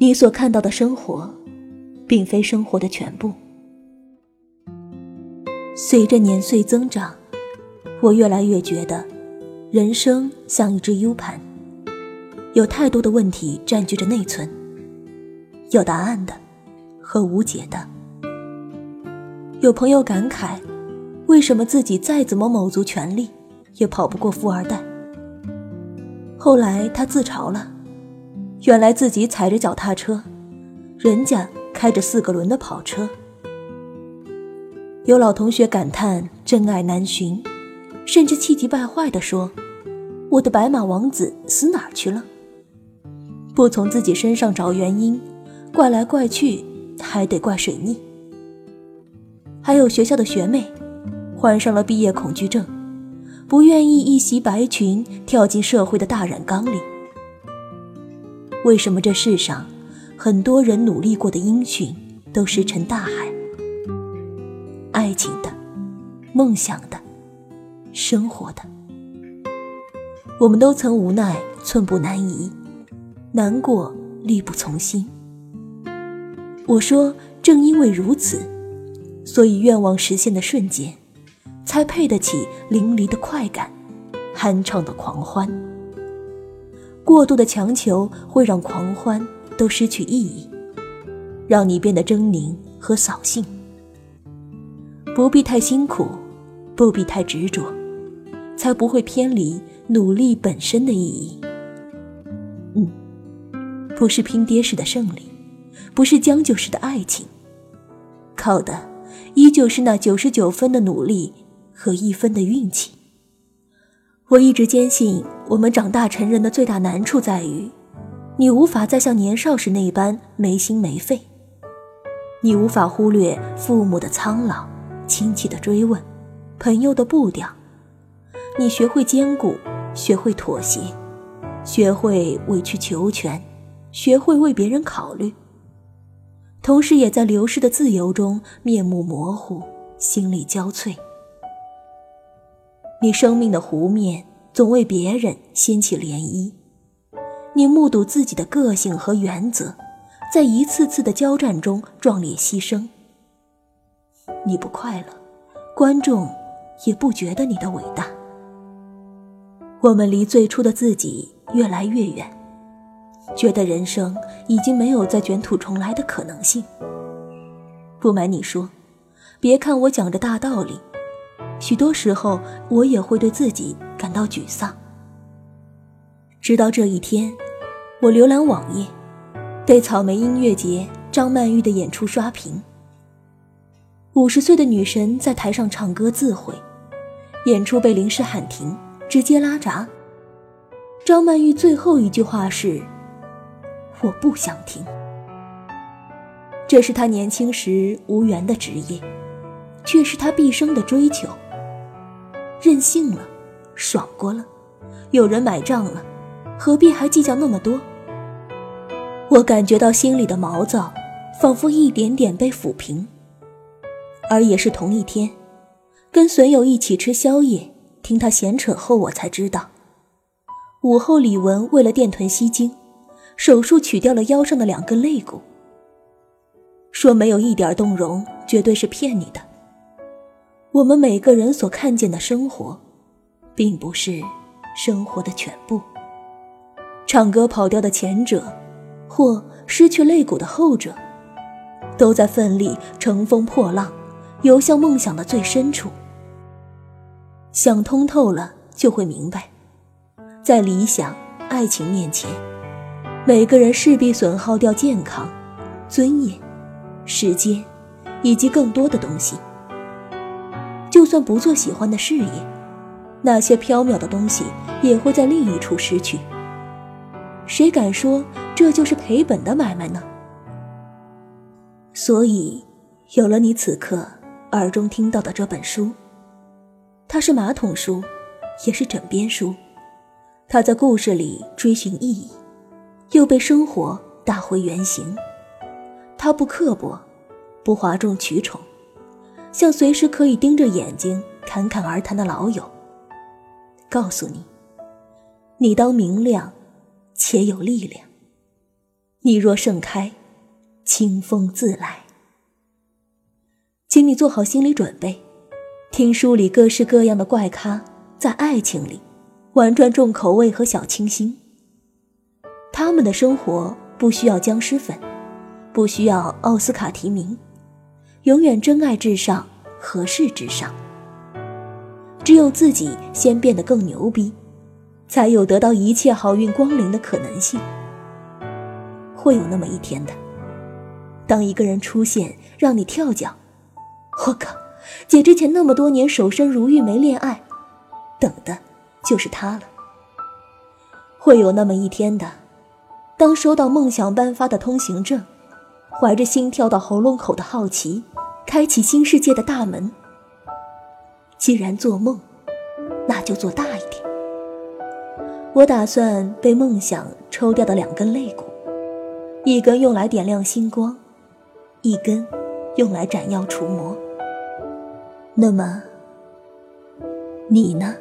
你所看到的生活，并非生活的全部。随着年岁增长，我越来越觉得，人生像一只 U 盘，有太多的问题占据着内存，有答案的，和无解的。有朋友感慨，为什么自己再怎么卯足全力，也跑不过富二代？后来他自嘲了。原来自己踩着脚踏车，人家开着四个轮的跑车。有老同学感叹真爱难寻，甚至气急败坏地说：“我的白马王子死哪儿去了？”不从自己身上找原因，怪来怪去还得怪水逆。还有学校的学妹，患上了毕业恐惧症，不愿意一袭白裙跳进社会的大染缸里。为什么这世上很多人努力过的音讯都石沉大海？爱情的、梦想的、生活的，我们都曾无奈寸步难移，难过力不从心。我说，正因为如此，所以愿望实现的瞬间，才配得起淋漓的快感，酣畅的狂欢。过度的强求会让狂欢都失去意义，让你变得狰狞和扫兴。不必太辛苦，不必太执着，才不会偏离努力本身的意义。嗯，不是拼爹式的胜利，不是将就式的爱情，靠的依旧是那九十九分的努力和一分的运气。我一直坚信，我们长大成人的最大难处在于，你无法再像年少时那般没心没肺，你无法忽略父母的苍老、亲戚的追问、朋友的步调，你学会兼顾，学会妥协，学会委曲求全，学会为别人考虑，同时也在流逝的自由中面目模糊，心力交瘁。你生命的湖面总为别人掀起涟漪，你目睹自己的个性和原则，在一次次的交战中壮烈牺牲。你不快乐，观众也不觉得你的伟大。我们离最初的自己越来越远，觉得人生已经没有再卷土重来的可能性。不瞒你说，别看我讲着大道理。许多时候，我也会对自己感到沮丧。直到这一天，我浏览网页，被草莓音乐节张曼玉的演出刷屏。五十岁的女神在台上唱歌自毁，演出被临时喊停，直接拉闸。张曼玉最后一句话是：“我不想听。”这是她年轻时无缘的职业，却是她毕生的追求。任性了，爽过了，有人买账了，何必还计较那么多？我感觉到心里的毛躁，仿佛一点点被抚平。而也是同一天，跟损友一起吃宵夜，听他闲扯后，我才知道，午后李文为了垫臀吸精，手术取掉了腰上的两根肋骨。说没有一点动容，绝对是骗你的。我们每个人所看见的生活，并不是生活的全部。唱歌跑调的前者，或失去肋骨的后者，都在奋力乘风破浪，游向梦想的最深处。想通透了，就会明白，在理想、爱情面前，每个人势必损耗掉健康、尊严、时间，以及更多的东西。就算不做喜欢的事业，那些缥缈的东西也会在另一处失去。谁敢说这就是赔本的买卖呢？所以，有了你此刻耳中听到的这本书，它是马桶书，也是枕边书。它在故事里追寻意义，又被生活打回原形。它不刻薄，不哗众取宠。像随时可以盯着眼睛侃侃而谈的老友，告诉你：你当明亮，且有力量。你若盛开，清风自来。请你做好心理准备，听书里各式各样的怪咖在爱情里玩转重口味和小清新。他们的生活不需要僵尸粉，不需要奥斯卡提名，永远真爱至上，合适至上。只有自己先变得更牛逼，才有得到一切好运光临的可能性。会有那么一天的，当一个人出现让你跳脚。我靠！姐之前那么多年守身如玉没恋爱，等的就是他了。会有那么一天的，当收到梦想颁发的通行证，怀着心跳到喉咙口的好奇，开启新世界的大门。既然做梦，那就做大一点。我打算被梦想抽掉的两根肋骨，一根用来点亮星光，一根用来斩妖除魔。那么，你呢？